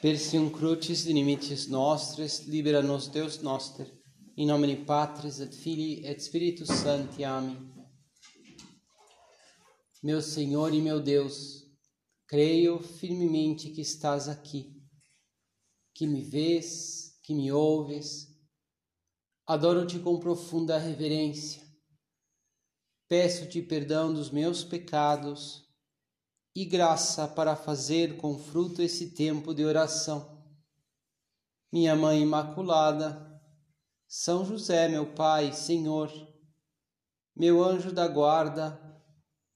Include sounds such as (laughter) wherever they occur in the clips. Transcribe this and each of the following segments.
Persium crucis limites nostres, libera nos Deus noster, in nomine Patris et Filii et Spiritus Sancti. Amém. Meu Senhor e meu Deus, creio firmemente que estás aqui, que me vês, que me ouves. Adoro-te com profunda reverência. Peço-te perdão dos meus pecados e graça para fazer com fruto esse tempo de oração. Minha Mãe Imaculada, São José, meu Pai, Senhor, meu anjo da guarda,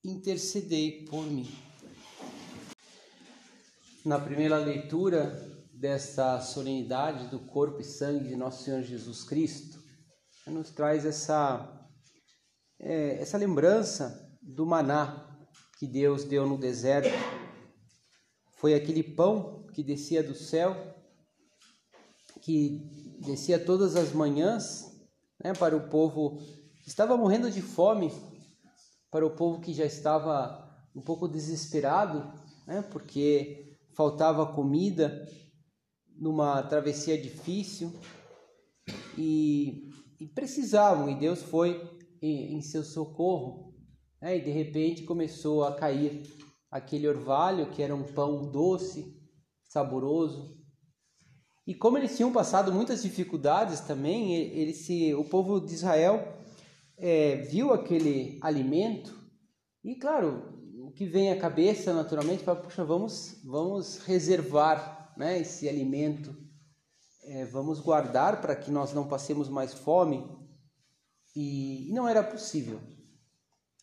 intercedei por mim. Na primeira leitura desta solenidade do corpo e sangue de nosso Senhor Jesus Cristo, nos traz essa, é, essa lembrança do maná que Deus deu no deserto. Foi aquele pão que descia do céu, que descia todas as manhãs né, para o povo que estava morrendo de fome, para o povo que já estava um pouco desesperado, né, porque faltava comida numa travessia difícil e, e precisavam, e Deus foi em, em seu socorro né? e de repente começou a cair aquele orvalho que era um pão doce, saboroso. E como eles tinham passado muitas dificuldades também, ele se, o povo de Israel é, viu aquele alimento e, claro, o que vem à cabeça naturalmente, para puxa, vamos, vamos reservar né, esse alimento, é, vamos guardar para que nós não passemos mais fome. E, e não era possível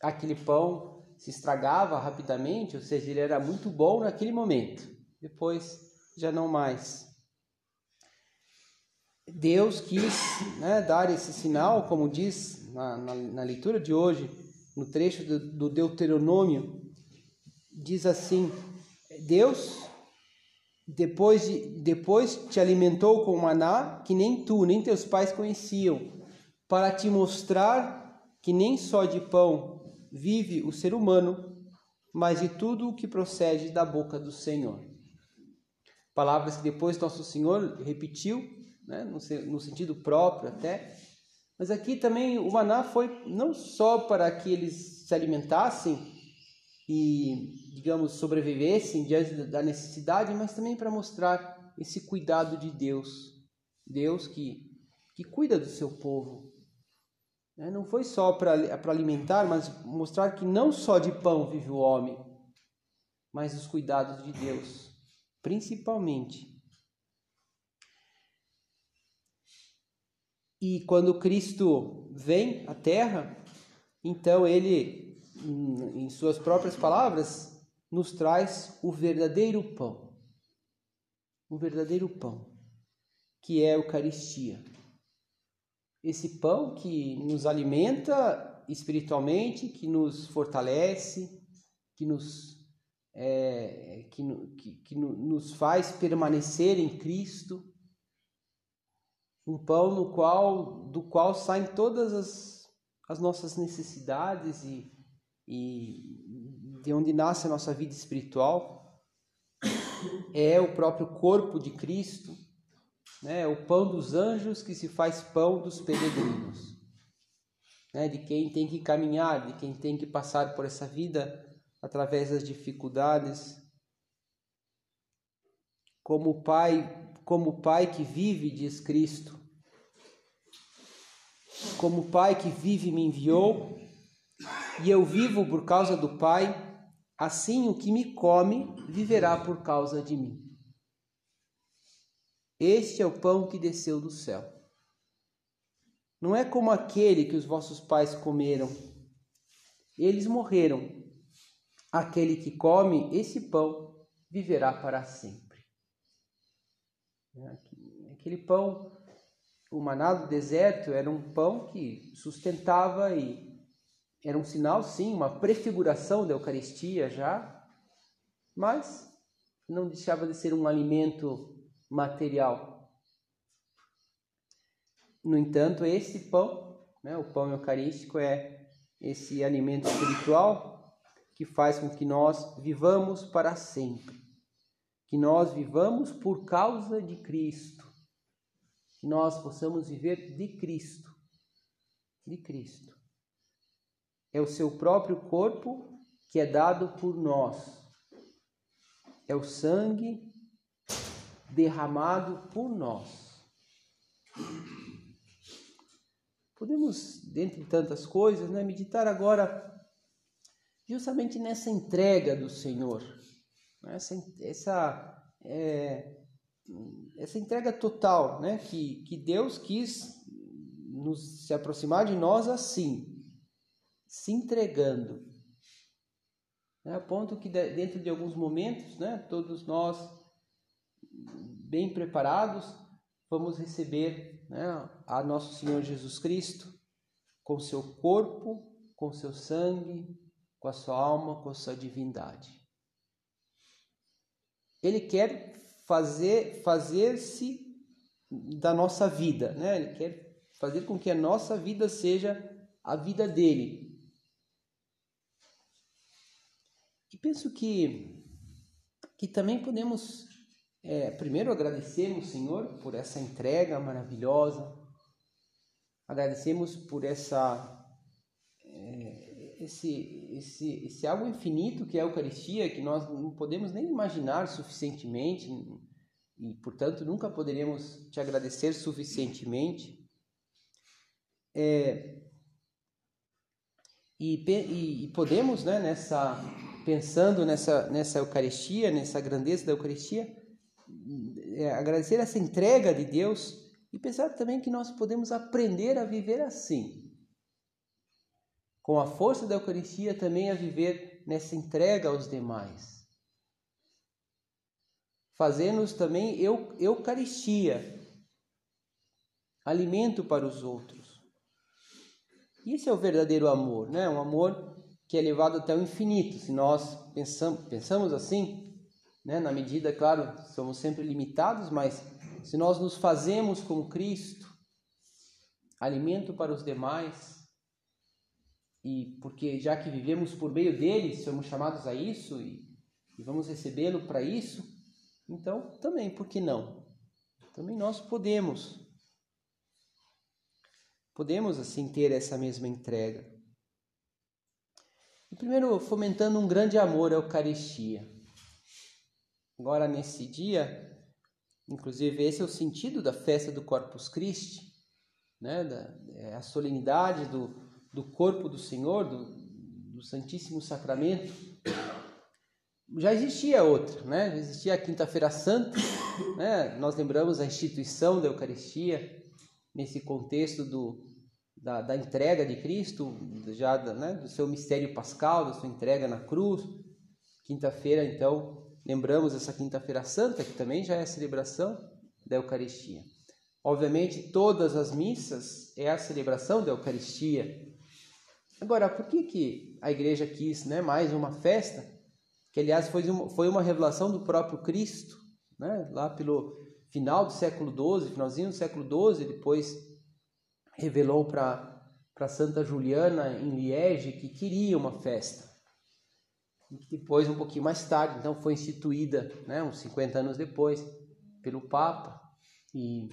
aquele pão se estragava rapidamente, ou seja, ele era muito bom naquele momento, depois já não mais. Deus quis né, dar esse sinal, como diz na, na, na, leitura de hoje, no trecho do, do Deuteronômio, diz assim: Deus depois, de, depois te alimentou com maná que nem tu, nem teus pais conheciam, para te mostrar que nem só de pão vive o ser humano, mas de tudo o que procede da boca do Senhor. Palavras que depois nosso Senhor repetiu, né, no, sentido próprio até, mas aqui também o maná foi não só para que eles se alimentassem e, digamos, sobrevivessem diante da necessidade, mas também para mostrar esse cuidado de Deus. Deus que, que cuida do seu povo, né? Não foi só para alimentar, mas mostrar que não só de pão vive o homem, mas os cuidados de Deus, principalmente. E quando Cristo vem à Terra, então ele, em suas próprias palavras, nos traz o verdadeiro pão. O verdadeiro pão, que é a Eucaristia esse pão que nos alimenta espiritualmente, que nos fortalece, que nos, é, que, que, que nos faz permanecer em Cristo, um pão no qual, do qual saem todas as, as nossas necessidades e, e de onde nasce a nossa vida espiritual, é o próprio corpo de Cristo né, o pão dos anjos que se faz pão dos peregrinos, né, de quem tem que caminhar, de quem tem que passar por essa vida através das dificuldades. Como pai, como pai que vive, diz Cristo. Como pai que vive me enviou, e eu vivo por causa do Pai, assim o que me come viverá por causa de mim. Este é o pão que desceu do céu. Não é como aquele que os vossos pais comeram. Eles morreram. Aquele que come esse pão viverá para sempre. Aquele pão, o maná do deserto, era um pão que sustentava e era um sinal, sim, uma prefiguração da Eucaristia já, mas não deixava de ser um alimento material. No entanto, esse pão, né, o pão eucarístico, é esse alimento espiritual que faz com que nós vivamos para sempre, que nós vivamos por causa de Cristo, que nós possamos viver de Cristo, de Cristo. É o seu próprio corpo que é dado por nós. É o sangue derramado por nós. Podemos, dentre tantas coisas, né, meditar agora justamente nessa entrega do Senhor, né, essa, essa, é, essa entrega total, né, que, que Deus quis nos se aproximar de nós assim, se entregando, né, a ponto que dentro de alguns momentos, né, todos nós bem preparados vamos receber né, a nosso Senhor Jesus Cristo com seu corpo, com seu sangue, com a sua alma, com a sua divindade. Ele quer fazer fazer-se da nossa vida, né? Ele quer fazer com que a nossa vida seja a vida dele. E penso que que também podemos é, primeiro, agradecemos, Senhor, por essa entrega maravilhosa. Agradecemos por essa, é, esse, esse, esse algo infinito que é a Eucaristia, que nós não podemos nem imaginar suficientemente e, portanto, nunca poderíamos te agradecer suficientemente. É, e, e, e, podemos, né, nessa, pensando nessa, nessa Eucaristia, nessa grandeza da Eucaristia, agradecer essa entrega de Deus e pensar também que nós podemos aprender a viver assim. Com a força da Eucaristia também a viver nessa entrega aos demais. Fazendo-nos também eu, Eucaristia, alimento para os outros. Isso é o verdadeiro amor, né? Um amor que é levado até o infinito. Se nós pensamos assim, né? Na medida, claro, somos sempre limitados, mas se nós nos fazemos como Cristo, alimento para os demais, e porque já que vivemos por meio dele, somos chamados a isso e, e vamos recebê-lo para isso, então também, por que não? Também nós podemos. Podemos assim ter essa mesma entrega. E primeiro, fomentando um grande amor à Eucaristia. Agora, nesse dia, inclusive, esse é o sentido da festa do Corpus Christi, né? Da, é a solenidade do, do corpo do Senhor, do, do Santíssimo Sacramento. Já existia outra, né? Já existia a Quinta-feira Santa, né? Nós lembramos a instituição da Eucaristia nesse contexto do, da, da entrega de Cristo, já né? do seu mistério pascal, da sua entrega na cruz. Quinta-feira, então, lembramos essa Quinta-feira Santa, que também já é a celebração da Eucaristia. Obviamente, todas as missas é a celebração da Eucaristia. Agora, por que, que a igreja quis né, mais uma festa? Que, aliás, foi uma, foi uma revelação do próprio Cristo, né, lá pelo final do século XII, finalzinho do século XII, depois revelou para Santa Juliana em Liege que queria uma festa depois, um pouquinho mais tarde, então foi instituída, né, uns 50 anos depois, pelo Papa, e,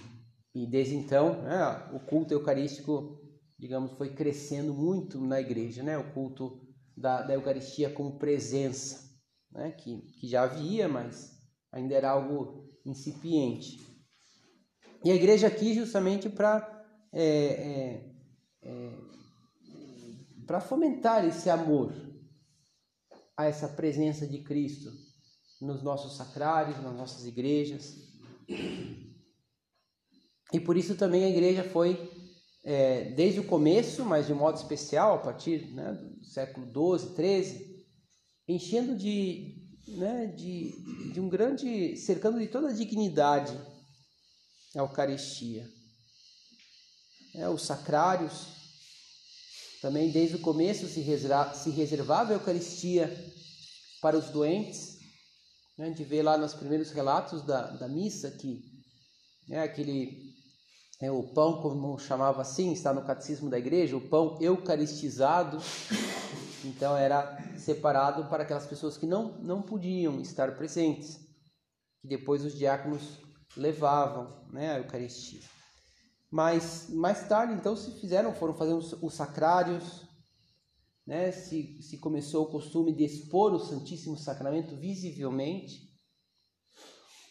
e desde então né, o culto eucarístico, digamos, foi crescendo muito na igreja, né, o culto da, da Eucaristia como presença, né, que, que já havia, mas ainda era algo incipiente. E a igreja aqui justamente para é, é, é, para fomentar esse amor, a essa presença de Cristo nos nossos sacrários, nas nossas igrejas. E por isso também a igreja foi, é, desde o começo, mas de modo especial, a partir né, do século XII, XIII, enchendo de, né, de, de um grande, cercando de toda a dignidade a Eucaristia. É, os sacrários, também desde o começo se, reserva, se reservava a Eucaristia para os doentes. Né? A gente vê lá nos primeiros relatos da, da missa que né, aquele é, o pão, como chamava assim, está no catecismo da igreja, o pão eucaristizado. Então era separado para aquelas pessoas que não, não podiam estar presentes. que depois os diáconos levavam, né, a Eucaristia. Mas mais tarde, então, se fizeram, foram fazendo os sacrários, né, se, se começou o costume de expor o Santíssimo Sacramento visivelmente.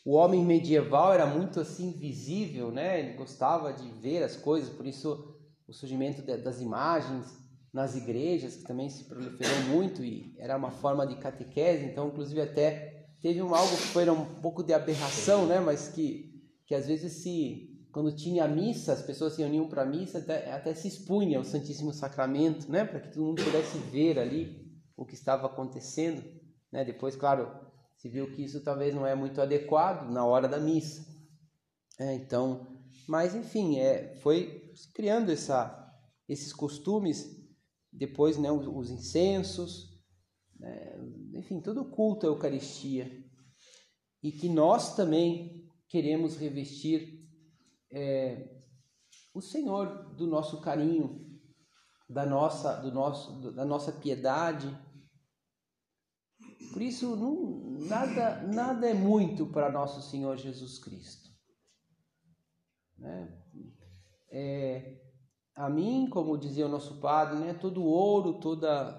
O homem medieval era muito assim visível, né? Ele gostava de ver as coisas, por isso o surgimento das imagens nas igrejas, que também se proliferou muito e era uma forma de catequese, então inclusive até teve um algo que foi um pouco de aberração, né? Mas que que às vezes se quando tinha missa, as pessoas se reuniam para missa, até, até se expunha o Santíssimo Sacramento, né? Para que todo mundo pudesse ver ali o que estava acontecendo, né? Depois, claro, se viu que isso talvez não é muito adequado na hora da missa. É, então, mas enfim, é, foi criando essa, esses costumes, depois né, os, os incensos, né, enfim, todo o culto à Eucaristia. E que nós também queremos revestir é, o Senhor do nosso carinho, da nossa, do nosso, da nossa piedade, por isso, não, nada, nada é muito para nosso Senhor Jesus Cristo. Né? É, a mim, como dizia o nosso Padre, né, todo ouro, toda,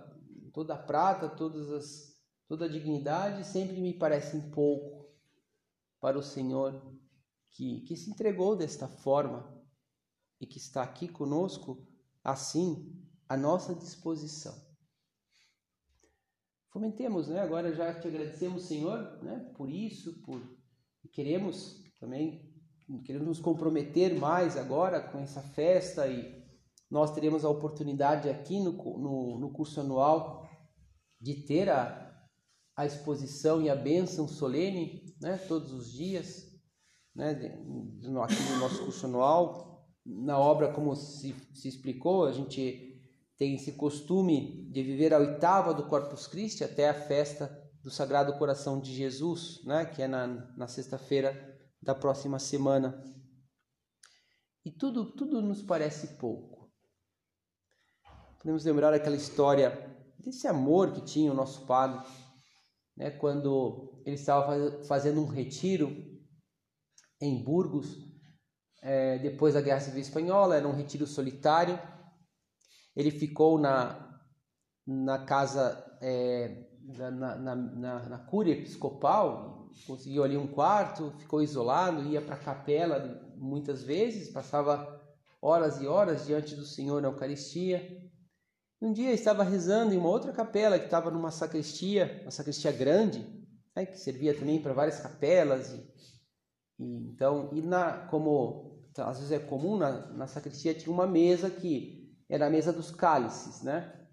toda prata, todas as, toda dignidade sempre me parecem pouco para o Senhor que, que se entregou desta forma e que está aqui conosco, assim, à nossa disposição. Fomentemos, né? Agora já te agradecemos, Senhor, né? Por isso, por queremos também queremos nos comprometer mais agora com essa festa e nós teremos a oportunidade aqui no, no, no curso anual de ter a, a exposição e a bênção solene, né? Todos os dias, né? aqui no nosso curso anual, na obra como se, se explicou, a gente tem esse costume de viver a oitava do Corpus Christi até a festa do Sagrado Coração de Jesus, né, que é na, na sexta-feira da próxima semana. E tudo, tudo nos parece pouco. Podemos lembrar aquela história desse amor que tinha o nosso padre, né, quando ele estava fazendo um retiro em Burgos, é, depois da Guerra Civil Espanhola, era um retiro solitário ele ficou na, na casa, é, na, na, na, na cúria episcopal, conseguiu ali um quarto, ficou isolado, ia para a capela muitas vezes, passava horas e horas diante do Senhor na Eucaristia. Um dia estava rezando em uma outra capela que estava numa sacristia, uma sacristia grande, né, que servia também para várias capelas. E, e, então, e na, como às vezes é comum, na, na sacristia tinha uma mesa que era a mesa dos cálices, né?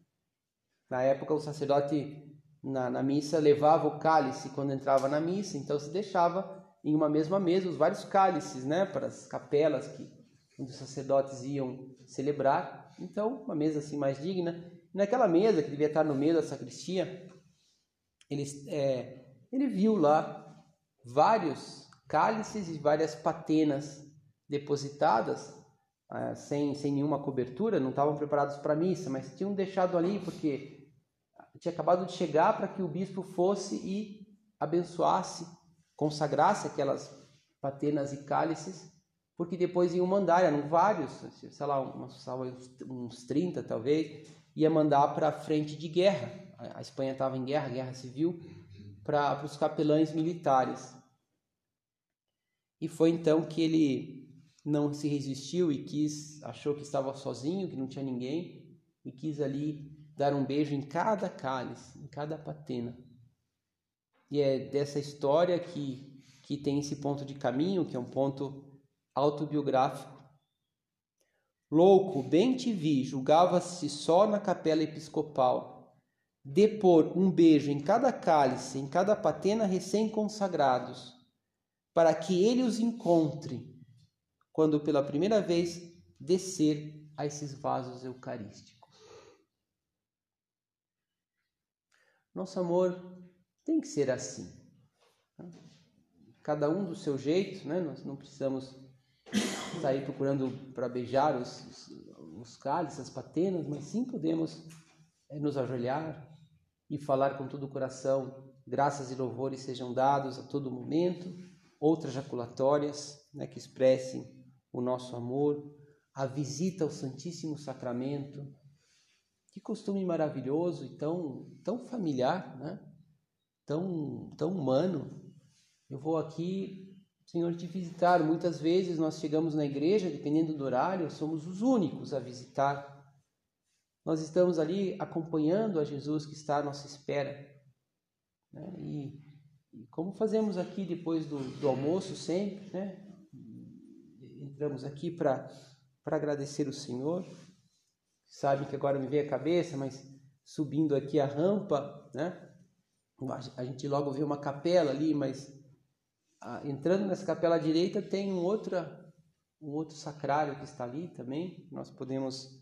Na época o sacerdote na, na missa levava o cálice quando entrava na missa, então se deixava em uma mesma mesa os vários cálices, né? Para as capelas que onde os sacerdotes iam celebrar. Então, uma mesa assim mais digna. naquela mesa que devia estar no meio da sacristia, ele, é, ele viu lá vários cálices e várias patenas depositadas ah, sem, sem nenhuma cobertura, não estavam preparados para a missa, mas tinham deixado ali porque tinha acabado de chegar para que o bispo fosse e abençoasse, consagrasse aquelas patenas e cálices, porque depois iam mandar, eram vários, sei lá, uns, uns 30 talvez, ia mandar para a frente de guerra. A Espanha estava em guerra, guerra civil, para os capelães militares. E foi então que ele não se resistiu e quis, achou que estava sozinho, que não tinha ninguém, e quis ali dar um beijo em cada cálice, em cada patena. E é dessa história que, que tem esse ponto de caminho, que é um ponto autobiográfico. Louco, bem te vi, julgava-se só na capela episcopal, depor um beijo em cada cálice, em cada patena recém-consagrados, para que ele os encontre quando pela primeira vez descer a esses vasos eucarísticos. Nosso amor tem que ser assim. Né? Cada um do seu jeito, né? nós não precisamos sair procurando para beijar os, os, os cálices, as patenas, mas sim podemos é, nos ajoelhar e falar com todo o coração graças e louvores sejam dados a todo momento, outras jaculatórias né, que expressem o nosso amor, a visita ao Santíssimo Sacramento, que costume maravilhoso e tão, tão familiar, né? tão, tão humano. Eu vou aqui, Senhor, te visitar. Muitas vezes nós chegamos na igreja, dependendo do horário, somos os únicos a visitar. Nós estamos ali acompanhando a Jesus que está à nossa espera. Né? E, como fazemos aqui depois do, do almoço sempre, né? entramos aqui para agradecer o Senhor. Sabe que agora me veio a cabeça, mas subindo aqui a rampa, né? A gente logo vê uma capela ali, mas entrando nessa capela à direita tem um outro, um outro sacrário que está ali também. Nós podemos,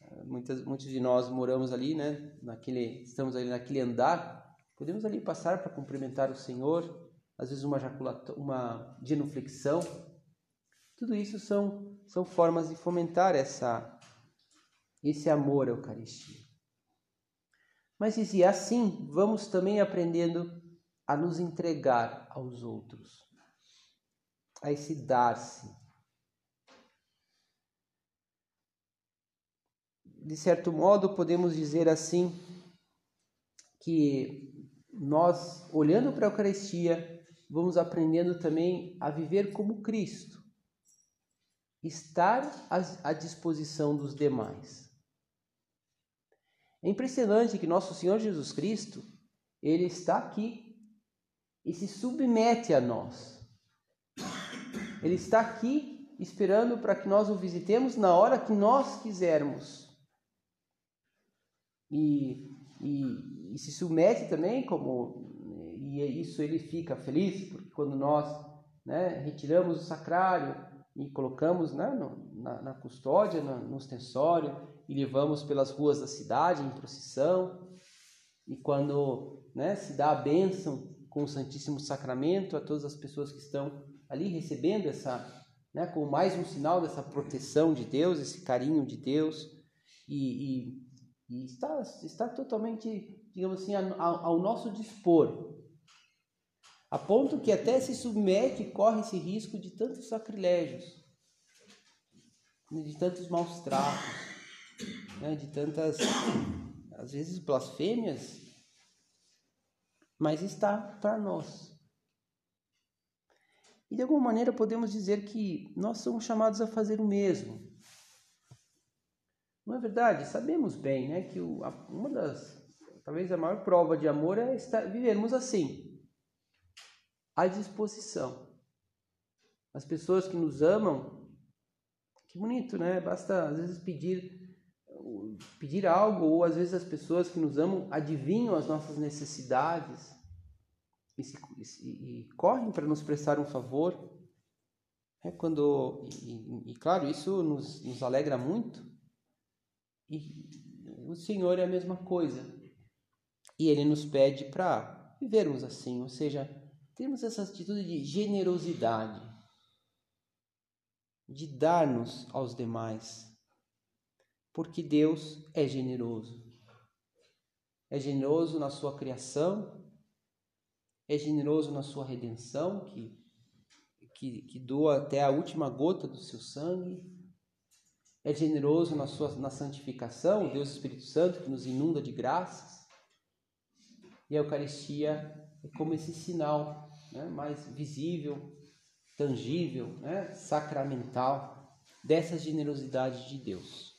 ah, muitas, muitos de nós moramos ali, né? Naquele, estamos ali naquele andar. Podemos ali passar para cumprimentar o Senhor, às vezes uma uma genuflexão. Tudo isso são, são formas de fomentar essa, esse amor à Eucaristia. Mas se é assim, vamos também aprendendo a nos entregar aos outros, a esse dar-se. De certo modo, podemos dizer assim que nós, olhando para a Eucaristia, vamos aprendendo também a viver como Cristo, estar à disposição dos demais. É impressionante que nosso Senhor Jesus Cristo, ele está aqui e se submete a nós. Ele está aqui esperando para que nós o visitemos na hora que nós quisermos. E, e, e se submete também, como e isso ele fica feliz, porque quando nós né, retiramos o sacrário e colocamos né, no, na, na, custódia, no, no ostensório, e levamos pelas ruas da cidade em procissão. E quando né, se dá a bênção com o Santíssimo Sacramento a todas as pessoas que estão ali recebendo essa, né, como mais um sinal dessa proteção de Deus, esse carinho de Deus, e, e, e está, está totalmente, digamos assim, ao, nosso dispor, a ponto que até se submete e corre esse risco de tantos sacrilégios, de tantos maus tratos né, de tantas, às vezes, blasfêmias, mas está para nós. E de alguma maneira podemos dizer que nós somos chamados a fazer o mesmo. Não é verdade? Sabemos bem né, que o, uma das, talvez a maior prova de amor é estar, vivermos assim, à disposição. As pessoas que nos amam, que bonito, né? Basta às vezes pedir pedir algo, ou às vezes as pessoas que nos amam adivinham as nossas necessidades e, se, e, e correm para nos prestar um favor. É quando, e, e claro, isso nos, nos alegra muito. E o Senhor é a mesma coisa. E Ele nos pede para vivermos assim, ou seja, termos essa atitude de generosidade, de dar-nos aos demais porque Deus é generoso. É generoso na sua criação, é generoso na sua redenção, que, que, que doa até a última gota do seu sangue, é generoso na sua na santificação, o Deus Espírito Santo que nos inunda de graças. E a Eucaristia é como esse sinal né, mais visível, tangível, né, sacramental dessa generosidade de Deus.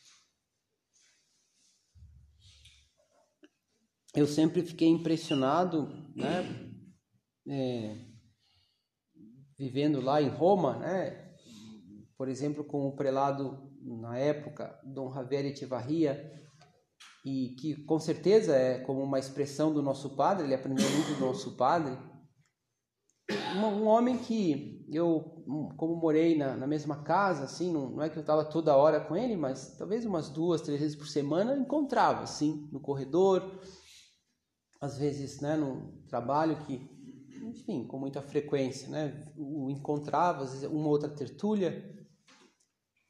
eu sempre fiquei impressionado, né? É, vivendo lá em Roma, né? Por exemplo, com o prelado na época, Dom Javier Echevarria, e que com certeza é como uma expressão do nosso padre, ele aprendeu muito do nosso padre. Um, um homem que eu, como morei na, na mesma casa, assim, não, não é que eu estava toda hora com ele, mas talvez umas duas, três vezes por semana encontrava, assim, no corredor, às vezes, né, no trabalho que, enfim, com muita frequência, né, o encontrava, às vezes uma outra tertúlia,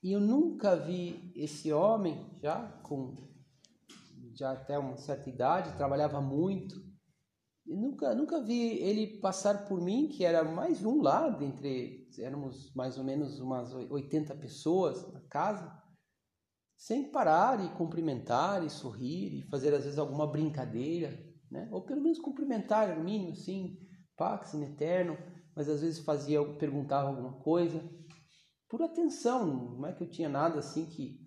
e eu nunca vi esse homem já com já até uma certa idade, trabalhava muito, nunca, nunca vi ele passar por mim, que era mais um lá, dentre, éramos mais ou menos umas 80 pessoas na casa, sem parar e cumprimentar e sorrir e fazer às vezes alguma brincadeira, né? Ou pelo menos cumprimentar, no mínimo, assim, pax in eterno, mas às vezes fazia, perguntava alguma coisa, por atenção, não é que eu tinha nada assim que,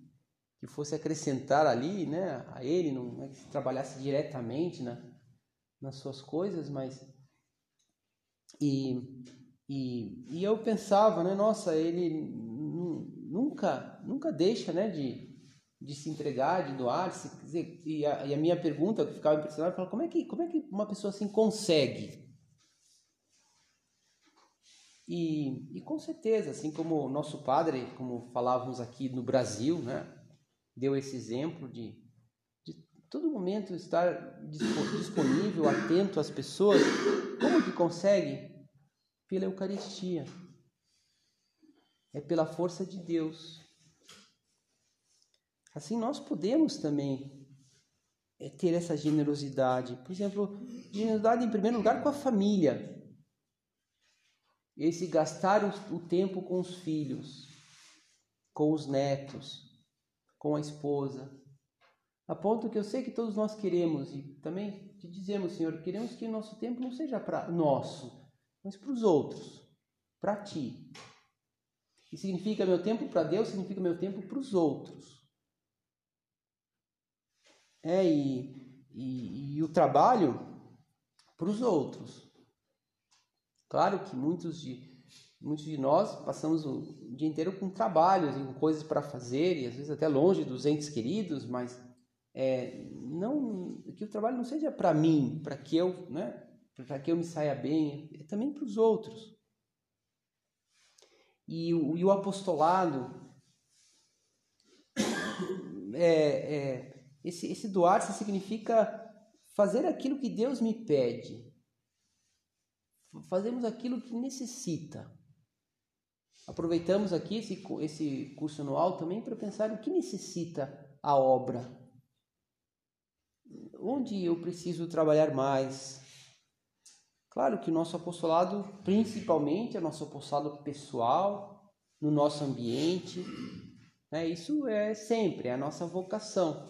que fosse acrescentar ali, né, a ele, não é que trabalhasse diretamente na, nas suas coisas, mas e, e, e eu pensava, né, nossa, ele nunca nunca deixa, né, de, de se entregar, de doar, de se, dizer, e, a, e a minha pergunta que ficava impressionada, eu como é que como é que uma pessoa assim consegue? E, e com certeza, assim como o nosso padre, como falávamos aqui no Brasil, né, deu esse exemplo de, de todo momento estar disponível, atento às pessoas, como que consegue? Pela Eucaristia. É pela força de Deus. Assim nós podemos também é, ter essa generosidade. Por exemplo, generosidade em primeiro lugar com a família esse gastar o, tempo com os filhos, com os netos, com a esposa, a ponto que eu sei que todos nós queremos e também te dizemos, Senhor, queremos que o nosso tempo não seja para nosso, mas para os outros, para ti. E significa meu tempo para Deus, significa meu tempo para os outros. É, e, e, e o trabalho para os outros. Claro que muitos de, muitos de nós passamos o dia inteiro com trabalhos, com coisas para fazer, e às vezes até longe dos entes queridos, mas é, não que o trabalho não seja para mim, para que eu, né, para que eu me saia bem, é também para os outros. E o, e o apostolado, (coughs) é, é, esse, esse doar-se significa fazer aquilo que Deus me pede, fazemos aquilo que necessita. Aproveitamos aqui esse, esse curso anual também para pensar o que necessita a obra. Onde eu preciso trabalhar mais? Claro que o nosso apostolado, principalmente, é nosso apostolado pessoal, no nosso ambiente, né? isso é sempre, é a nossa vocação.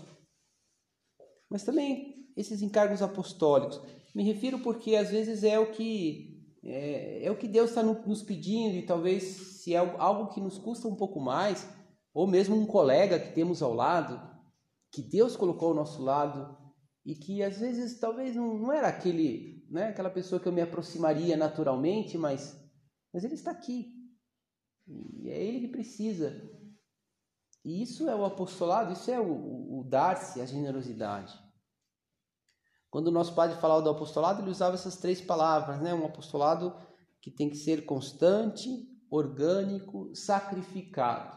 Mas também esses encargos apostólicos. Me refiro porque às vezes é o que é, é o que Deus está nos pedindo e talvez se é algo que nos custa um pouco mais, ou mesmo um colega que temos ao lado, que Deus colocou ao nosso lado e que às vezes talvez não, não era aquele, né, aquela pessoa que eu me aproximaria naturalmente, mas, mas ele está aqui e é ele que precisa. E isso é o apostolado, isso é o, o, o dar-se, a generosidade. Quando o nosso padre falava do apostolado, ele usava essas três palavras, né? Um apostolado que tem que ser constante, orgânico, sacrificado.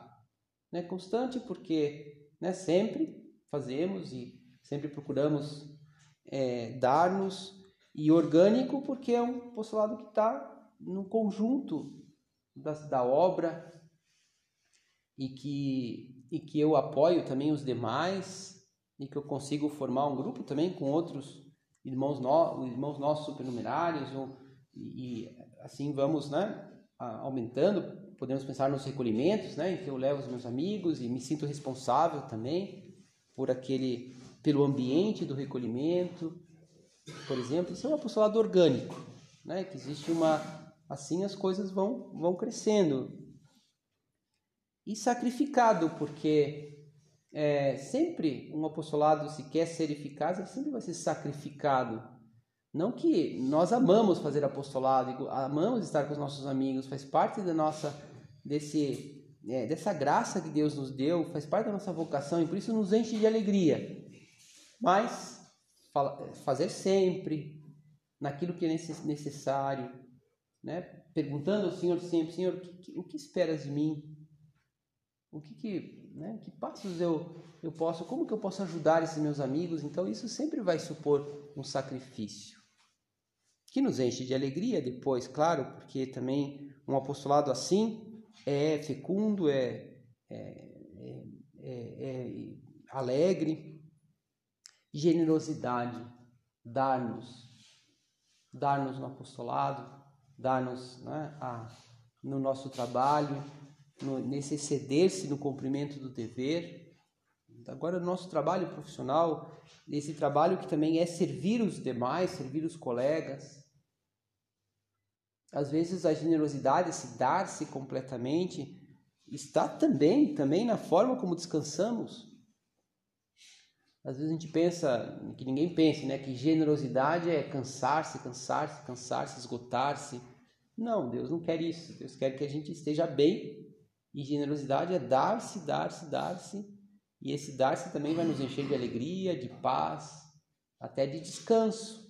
Né? Constante porque né, sempre fazemos e sempre procuramos é, dar-nos, e orgânico porque é um apostolado que está no conjunto da, da obra e que, e que eu apoio também os demais e que eu consigo formar um grupo também com outros irmãos, no, irmãos nossos supernumerários, ou, e, e assim vamos né, aumentando. Podemos pensar nos recolhimentos, né, em que eu levo os meus amigos e me sinto responsável também por aquele, pelo ambiente do recolhimento, por exemplo. Isso é um apostolado orgânico, né, que existe uma, assim as coisas vão, vão crescendo. E sacrificado, porque é, sempre um apostolado, se quer ser eficaz, ele sempre vai ser sacrificado. Não que nós amamos fazer apostolado, amamos estar com os nossos amigos, faz parte da nossa desse é, dessa graça que Deus nos deu, faz parte da nossa vocação e por isso nos enche de alegria. Mas fazer sempre naquilo que é necessário, né? Perguntando ao Senhor sempre, Senhor, o que, o que esperas de mim? O que, que, né, que passos eu, eu posso, como que eu posso ajudar esses meus amigos? Então isso sempre vai supor um sacrifício. Que nos enche de alegria depois, claro, porque também um apostolado assim é fecundo, é, é, é, é alegre, generosidade, dar-nos. dar-nos no apostolado, dar-nos né, no nosso trabalho, no, nesse exceder-se no cumprimento do dever. Agora, no nosso trabalho profissional, esse trabalho que também é servir os demais, servir os colegas. Às vezes a generosidade, esse dar-se completamente, está também, também na forma como descansamos. Às vezes a gente pensa, que ninguém pense, né, que generosidade é cansar-se, cansar-se, cansar-se, esgotar-se. Não, Deus não quer isso. Deus quer que a gente esteja bem. E generosidade é dar-se, dar-se, dar-se. E esse dar-se também vai nos encher de alegria, de paz, até de descanso.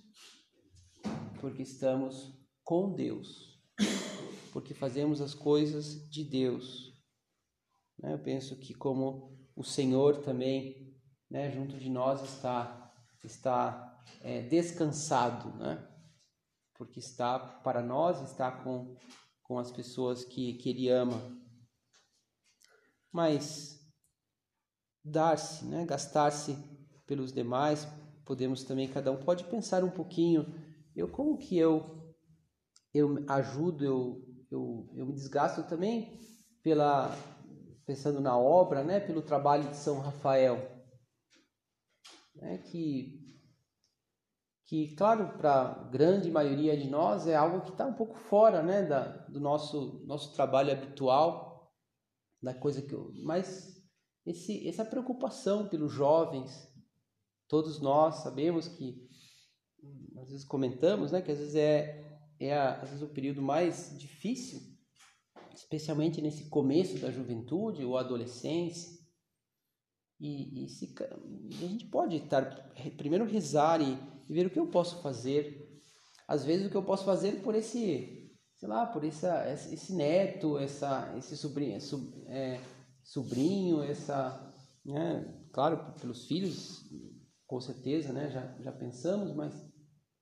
Porque estamos com Deus. Porque fazemos as coisas de Deus. Né, eu penso que como o Senhor também, né, junto de nós está está é, descansado, né? porque está para nós, está com, com as pessoas que, que Ele ama. Mas dar-se, né? gastar-se pelos demais, podemos também, cada um pode pensar um pouquinho, eu como que eu, eu ajudo, eu, eu, eu me desgasto também pela, pensando na obra, né? pelo trabalho de São Rafael, né? que que, claro, para a grande maioria de nós é algo que está um pouco fora né, da, do nosso, nosso trabalho habitual, da coisa que eu, mas esse, essa preocupação pelos jovens, todos nós sabemos que, às vezes comentamos, né, que às vezes é, é a, às vezes o período mais difícil, especialmente nesse começo da juventude ou adolescência, e, e se, a gente pode estar, primeiro rezar e e ver o que eu posso fazer. Às vezes o que eu posso fazer por esse, sei lá, por essa, esse neto, essa, esse sobrinho, é, sobrinho essa, né, claro, pelos filhos, com certeza, né, já, já pensamos, mas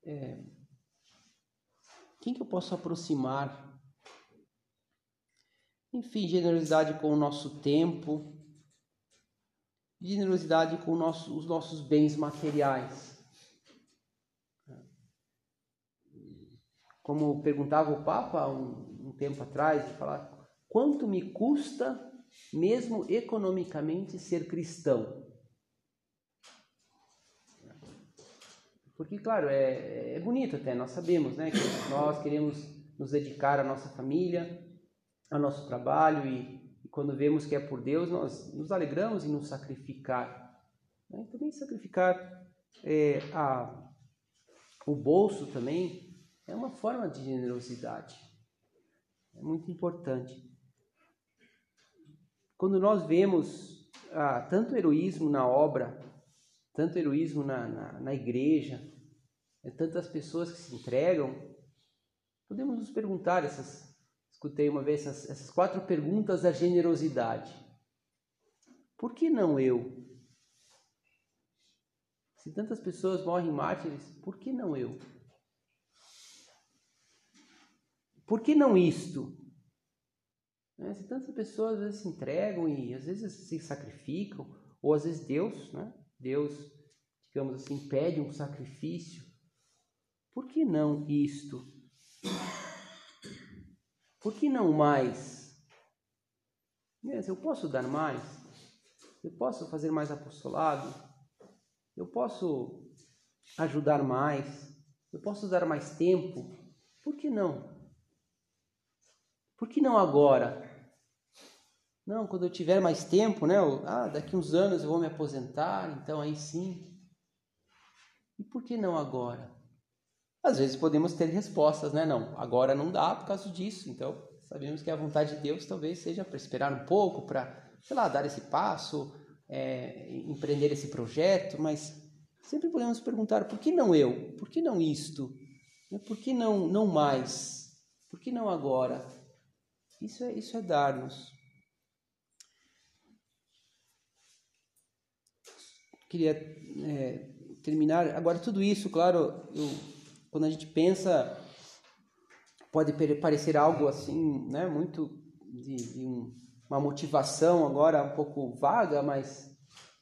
é, quem que eu posso aproximar? Enfim, generosidade com o nosso tempo, generosidade com nosso, os nossos bens materiais. Como perguntava o Papa um, um tempo atrás, falava, quanto me custa mesmo economicamente ser cristão? Porque, claro, é, é bonito até, nós sabemos né, que nós queremos nos dedicar à nossa família, ao nosso trabalho e, e quando vemos que é por Deus, nós nos alegramos em nos sacrificar. Né? Também sacrificar é, a, o bolso também, é uma forma de generosidade. É muito importante. Quando nós vemos ah, tanto heroísmo na obra, tanto heroísmo na, na, na igreja, é, tantas pessoas que se entregam, podemos nos perguntar essas. Escutei uma vez essas, essas quatro perguntas da generosidade. Por que não eu? Se tantas pessoas morrem mártires, por que não eu? Por que não isto? Né? Se tantas pessoas às vezes se entregam e às vezes se sacrificam, ou às vezes Deus, né? Deus, digamos assim, pede um sacrifício. Por que não isto? Por que não mais? Eu posso dar mais? Eu posso fazer mais apostolado? Eu posso ajudar mais? Eu posso dar mais tempo? Por que não? Por que não agora? Não, quando eu tiver mais tempo, né? ah, daqui uns anos eu vou me aposentar, então aí sim. E por que não agora? Às vezes podemos ter respostas, né? Não, agora não dá por causa disso. Então, sabemos que a vontade de Deus talvez seja para esperar um pouco, para, sei lá, dar esse passo, é, empreender esse projeto, mas sempre podemos perguntar: por que não eu? Por que não isto? Por que não, não mais? Por que não agora? Isso é, isso é dar-nos. Queria é, terminar. Agora, tudo isso, claro, eu, quando a gente pensa, pode parecer algo assim, né, muito de, de um, uma motivação agora um pouco vaga, mas,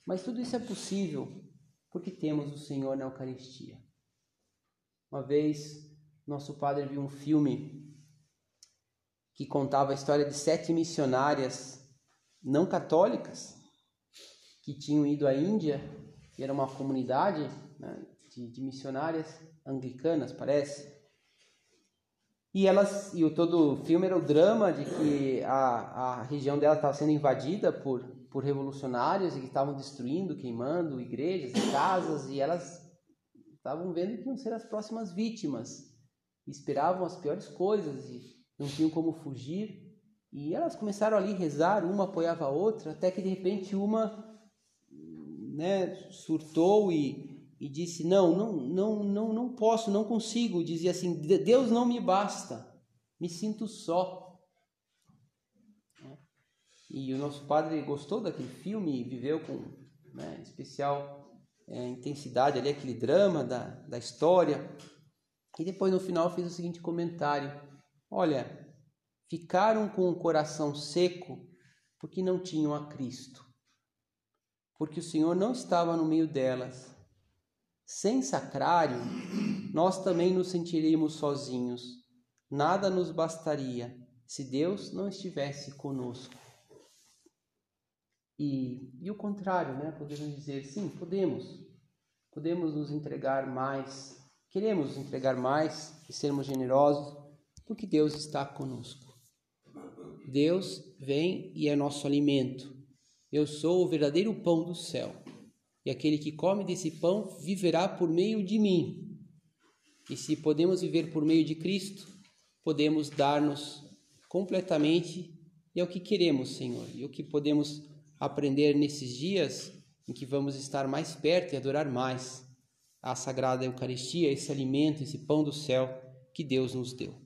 mas tudo isso é possível porque temos o Senhor na Eucaristia. Uma vez nosso padre viu um filme que contava a história de sete missionárias não católicas que tinham ido à Índia, e era uma comunidade né, de, de missionárias anglicanas, parece. E elas, e o todo o filme era o drama de que a, a região dela estava sendo invadida por, por revolucionários e que estavam destruindo, queimando igrejas e casas, e elas estavam vendo que iam ser as próximas vítimas. Esperavam as piores coisas e não tinham como fugir. E elas começaram ali a rezar, uma apoiava a outra, até que de repente uma né, surtou e, e disse: não, não, não, não, não posso, não consigo. Dizia assim: Deus não me basta, me sinto só. E o nosso padre gostou daquele filme viveu com né, especial é, intensidade ali aquele drama da, da história. E depois no final fez o seguinte comentário: Olha, ficaram com o coração seco porque não tinham a Cristo, porque o Senhor não estava no meio delas. Sem sacrário, nós também nos sentiríamos sozinhos. Nada nos bastaria se Deus não estivesse conosco. E, e o contrário, né? Podemos dizer, sim, podemos. Podemos nos entregar mais. Queremos nos entregar mais e sermos generosos, porque Deus está conosco. Deus vem e é nosso alimento. Eu sou o verdadeiro pão do céu. E aquele que come desse pão viverá por meio de mim. E se podemos viver por meio de Cristo, podemos dar-nos completamente e é o que queremos, Senhor, e o que podemos aprender nesses dias em que vamos estar mais perto e adorar mais a Sagrada Eucaristia, esse alimento, esse pão do céu que Deus nos deu.